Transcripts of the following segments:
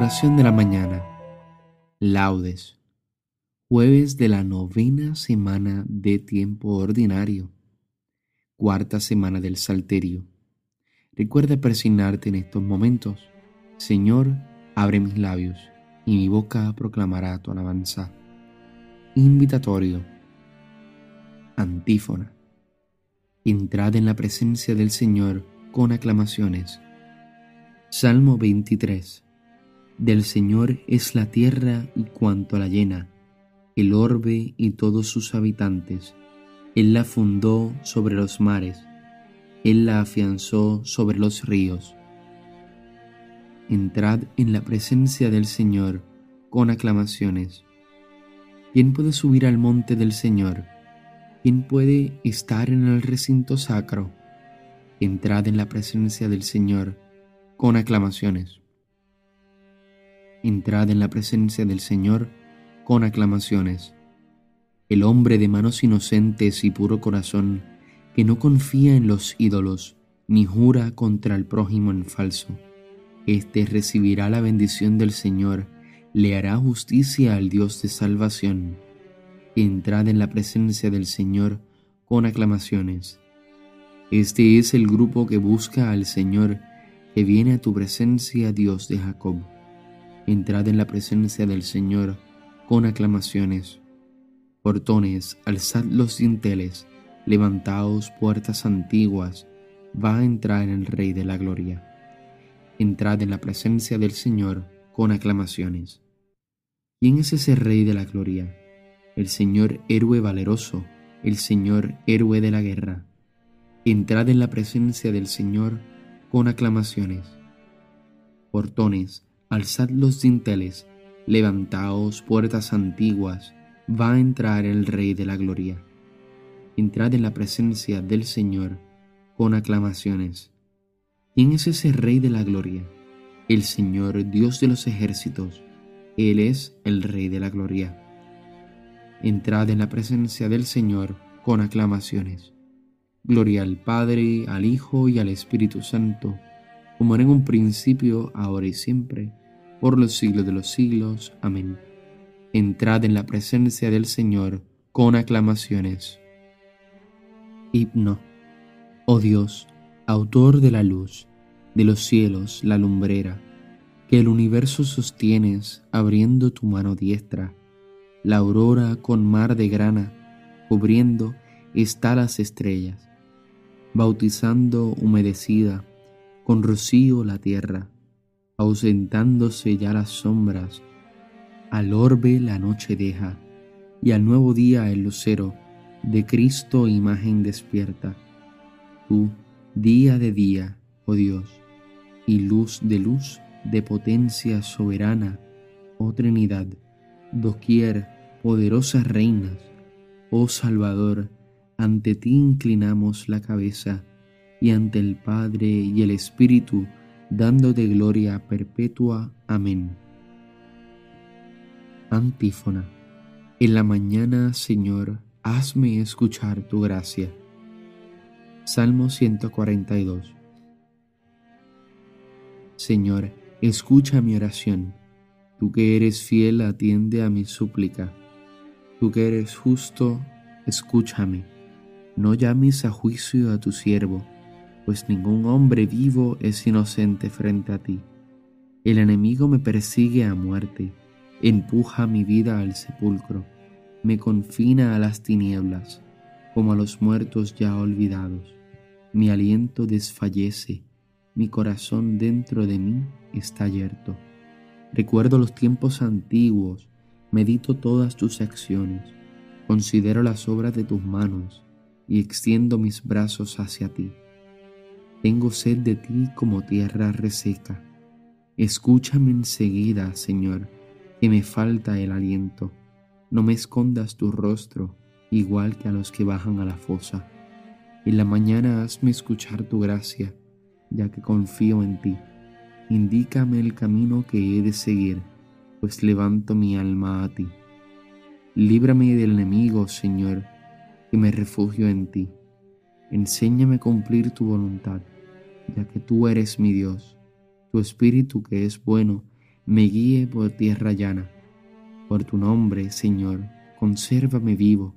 Oración de la mañana. Laudes. Jueves de la novena semana de tiempo ordinario. Cuarta semana del Salterio. Recuerda persignarte en estos momentos. Señor, abre mis labios y mi boca proclamará tu alabanza. Invitatorio. Antífona. Entrad en la presencia del Señor con aclamaciones. Salmo 23. Del Señor es la tierra y cuanto la llena, el orbe y todos sus habitantes. Él la fundó sobre los mares, Él la afianzó sobre los ríos. Entrad en la presencia del Señor con aclamaciones. ¿Quién puede subir al monte del Señor? ¿Quién puede estar en el recinto sacro? Entrad en la presencia del Señor con aclamaciones. Entrad en la presencia del Señor con aclamaciones. El hombre de manos inocentes y puro corazón, que no confía en los ídolos, ni jura contra el prójimo en falso, éste recibirá la bendición del Señor, le hará justicia al Dios de salvación. Entrad en la presencia del Señor con aclamaciones. Este es el grupo que busca al Señor, que viene a tu presencia, Dios de Jacob. Entrad en la presencia del Señor con aclamaciones. Portones, alzad los dinteles, levantaos puertas antiguas, va a entrar el Rey de la Gloria. Entrad en la presencia del Señor con aclamaciones. ¿Quién es ese Rey de la Gloria? El Señor héroe valeroso, el Señor héroe de la guerra. Entrad en la presencia del Señor con aclamaciones. Portones, alzad los dinteles, levantaos puertas antiguas, va a entrar el Rey de la Gloria. Entrad en la presencia del Señor con aclamaciones. ¿Quién es ese Rey de la Gloria? El Señor Dios de los ejércitos. Él es el Rey de la Gloria. Entrad en la presencia del Señor con aclamaciones. Gloria al Padre, al Hijo y al Espíritu Santo, como era en un principio, ahora y siempre por los siglos de los siglos. Amén. Entrad en la presencia del Señor con aclamaciones. Himno. Oh Dios, autor de la luz, de los cielos, la lumbrera, que el universo sostienes abriendo tu mano diestra, la aurora con mar de grana, cubriendo está las estrellas, bautizando humedecida con rocío la tierra ausentándose ya las sombras, al orbe la noche deja, y al nuevo día el lucero, de Cristo imagen despierta. Tú, día de día, oh Dios, y luz de luz, de potencia soberana, oh Trinidad, doquier, poderosas reinas, oh Salvador, ante ti inclinamos la cabeza, y ante el Padre y el Espíritu, dándote gloria perpetua. Amén. Antífona. En la mañana, Señor, hazme escuchar tu gracia. Salmo 142. Señor, escucha mi oración. Tú que eres fiel, atiende a mi súplica. Tú que eres justo, escúchame. No llames a juicio a tu siervo pues ningún hombre vivo es inocente frente a ti. El enemigo me persigue a muerte, empuja mi vida al sepulcro, me confina a las tinieblas, como a los muertos ya olvidados. Mi aliento desfallece, mi corazón dentro de mí está yerto. Recuerdo los tiempos antiguos, medito todas tus acciones, considero las obras de tus manos y extiendo mis brazos hacia ti. Tengo sed de ti como tierra reseca. Escúchame enseguida, Señor, que me falta el aliento. No me escondas tu rostro, igual que a los que bajan a la fosa. En la mañana hazme escuchar tu gracia, ya que confío en ti. Indícame el camino que he de seguir, pues levanto mi alma a ti. Líbrame del enemigo, Señor, que me refugio en ti. Enséñame a cumplir tu voluntad, ya que tú eres mi Dios. Tu espíritu que es bueno me guíe por tierra llana. Por tu nombre, Señor, consérvame vivo.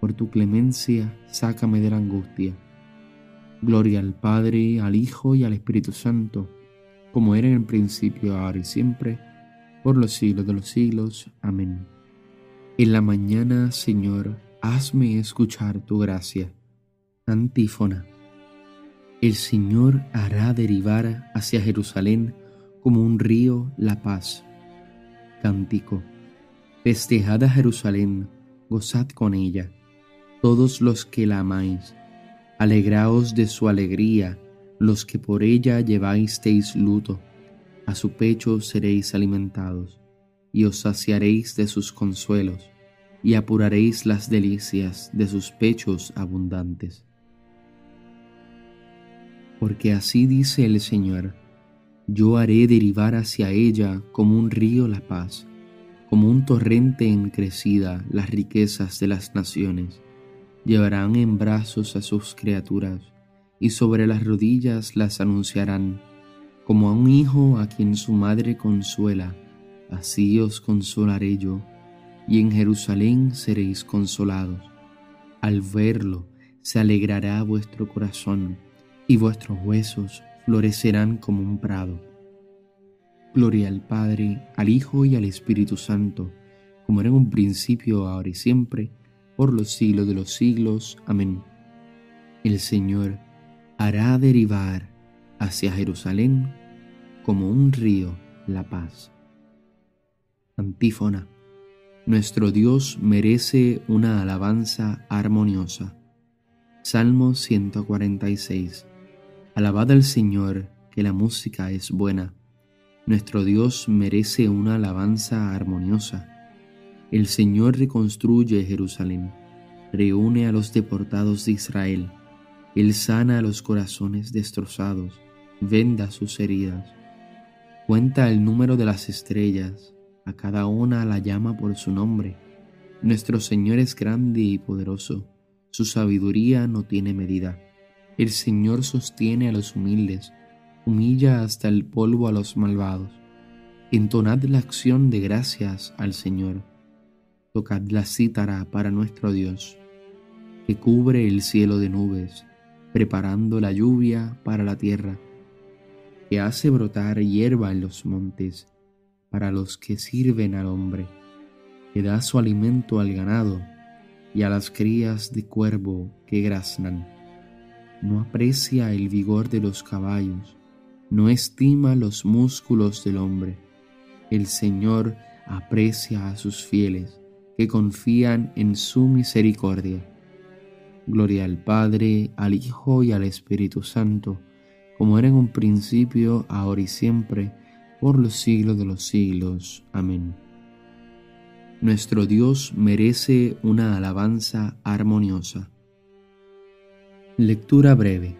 Por tu clemencia, sácame de la angustia. Gloria al Padre, al Hijo y al Espíritu Santo, como era en el principio, ahora y siempre, por los siglos de los siglos. Amén. En la mañana, Señor, hazme escuchar tu gracia. Antífona. El Señor hará derivar hacia Jerusalén como un río la paz. Cántico. Festejad a Jerusalén, gozad con ella, todos los que la amáis. Alegraos de su alegría, los que por ella lleváisteis luto. A su pecho seréis alimentados, y os saciaréis de sus consuelos, y apuraréis las delicias de sus pechos abundantes. Porque así dice el Señor, yo haré derivar hacia ella como un río la paz, como un torrente en crecida las riquezas de las naciones. Llevarán en brazos a sus criaturas, y sobre las rodillas las anunciarán, como a un hijo a quien su madre consuela, así os consolaré yo, y en Jerusalén seréis consolados. Al verlo se alegrará vuestro corazón, y vuestros huesos florecerán como un prado. Gloria al Padre, al Hijo y al Espíritu Santo, como era en un principio, ahora y siempre, por los siglos de los siglos. Amén. El Señor hará derivar hacia Jerusalén como un río la paz. Antífona. Nuestro Dios merece una alabanza armoniosa. Salmo 146. Alabad al Señor, que la música es buena. Nuestro Dios merece una alabanza armoniosa. El Señor reconstruye Jerusalén, reúne a los deportados de Israel. Él sana a los corazones destrozados, venda sus heridas. Cuenta el número de las estrellas, a cada una la llama por su nombre. Nuestro Señor es grande y poderoso, su sabiduría no tiene medida. El Señor sostiene a los humildes, humilla hasta el polvo a los malvados. Entonad la acción de gracias al Señor. Tocad la cítara para nuestro Dios, que cubre el cielo de nubes, preparando la lluvia para la tierra, que hace brotar hierba en los montes para los que sirven al hombre, que da su alimento al ganado y a las crías de cuervo que graznan no aprecia el vigor de los caballos, no estima los músculos del hombre. El Señor aprecia a sus fieles que confían en su misericordia. Gloria al Padre, al Hijo y al Espíritu Santo, como era en un principio, ahora y siempre, por los siglos de los siglos. Amén. Nuestro Dios merece una alabanza armoniosa. Lectura breve.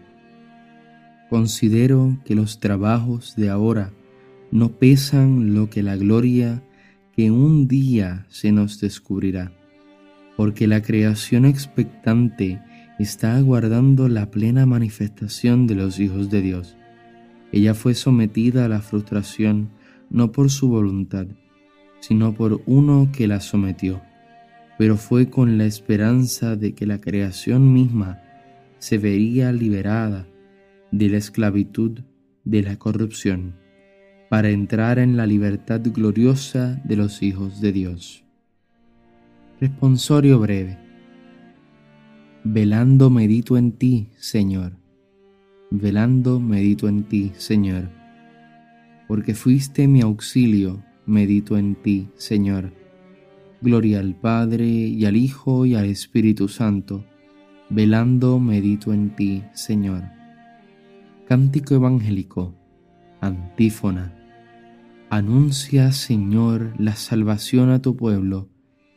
Considero que los trabajos de ahora no pesan lo que la gloria que un día se nos descubrirá, porque la creación expectante está aguardando la plena manifestación de los hijos de Dios. Ella fue sometida a la frustración no por su voluntad, sino por uno que la sometió, pero fue con la esperanza de que la creación misma se vería liberada de la esclavitud de la corrupción para entrar en la libertad gloriosa de los hijos de Dios. Responsorio breve. Velando medito en ti, Señor. Velando medito en ti, Señor. Porque fuiste mi auxilio, medito en ti, Señor. Gloria al Padre y al Hijo y al Espíritu Santo velando medito en ti, Señor. Cántico evangélico, antífona. Anuncia, Señor, la salvación a tu pueblo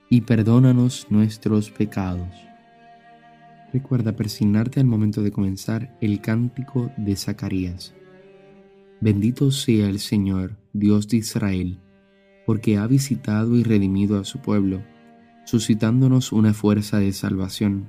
y perdónanos nuestros pecados. Recuerda persignarte al momento de comenzar el cántico de Zacarías. Bendito sea el Señor, Dios de Israel, porque ha visitado y redimido a su pueblo, suscitándonos una fuerza de salvación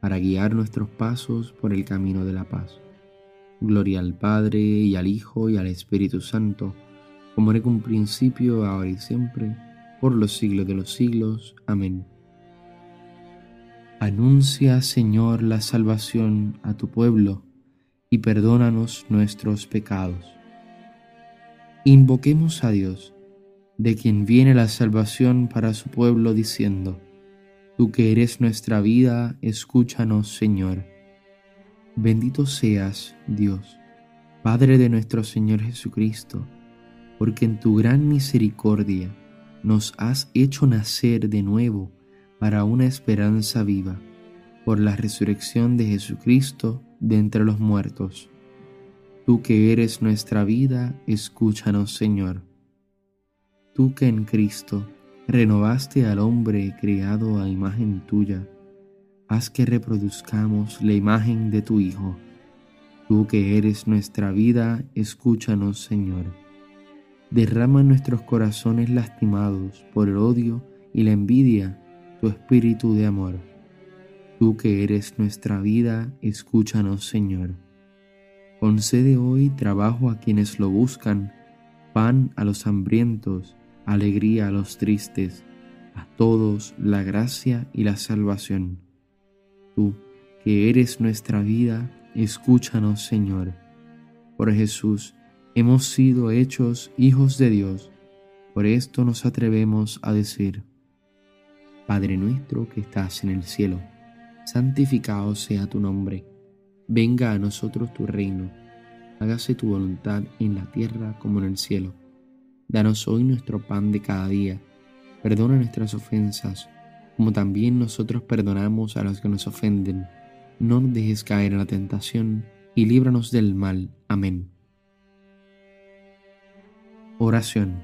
para guiar nuestros pasos por el camino de la paz. Gloria al Padre y al Hijo y al Espíritu Santo, como era un principio, ahora y siempre, por los siglos de los siglos. Amén. Anuncia, Señor, la salvación a tu pueblo y perdónanos nuestros pecados. Invoquemos a Dios, de quien viene la salvación para su pueblo, diciendo, Tú que eres nuestra vida, escúchanos, Señor. Bendito seas, Dios, Padre de nuestro Señor Jesucristo, porque en tu gran misericordia nos has hecho nacer de nuevo para una esperanza viva, por la resurrección de Jesucristo de entre los muertos Tú que eres nuestra vida, escúchanos, Señor. Tú que en Cristo renovaste al hombre creado a imagen tuya, haz que reproduzcamos la imagen de tu Hijo. Tú que eres nuestra vida, escúchanos, Señor. Derrama en nuestros corazones lastimados por el odio y la envidia tu espíritu de amor. Tú que eres nuestra vida, escúchanos, Señor. Concede hoy trabajo a quienes lo buscan, pan a los hambrientos, alegría a los tristes, a todos la gracia y la salvación. Tú, que eres nuestra vida, escúchanos, Señor. Por Jesús hemos sido hechos hijos de Dios, por esto nos atrevemos a decir, Padre nuestro que estás en el cielo, santificado sea tu nombre Venga a nosotros tu reino, hágase tu voluntad en la tierra como en el cielo. Danos hoy nuestro pan de cada día, perdona nuestras ofensas, como también nosotros perdonamos a los que nos ofenden. No nos dejes caer en la tentación, y líbranos del mal. Amén. Oración.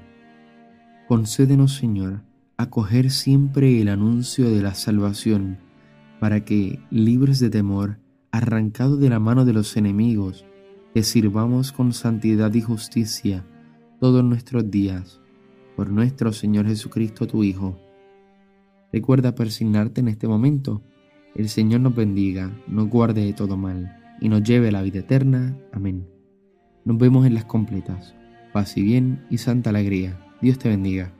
Concédenos, Señor, acoger siempre el anuncio de la salvación, para que, libres de temor, arrancado de la mano de los enemigos, que sirvamos con santidad y justicia todos nuestros días, por nuestro Señor Jesucristo, tu Hijo. Recuerda persignarte en este momento. El Señor nos bendiga, nos guarde de todo mal y nos lleve a la vida eterna. Amén. Nos vemos en las completas. Paz y bien y santa alegría. Dios te bendiga.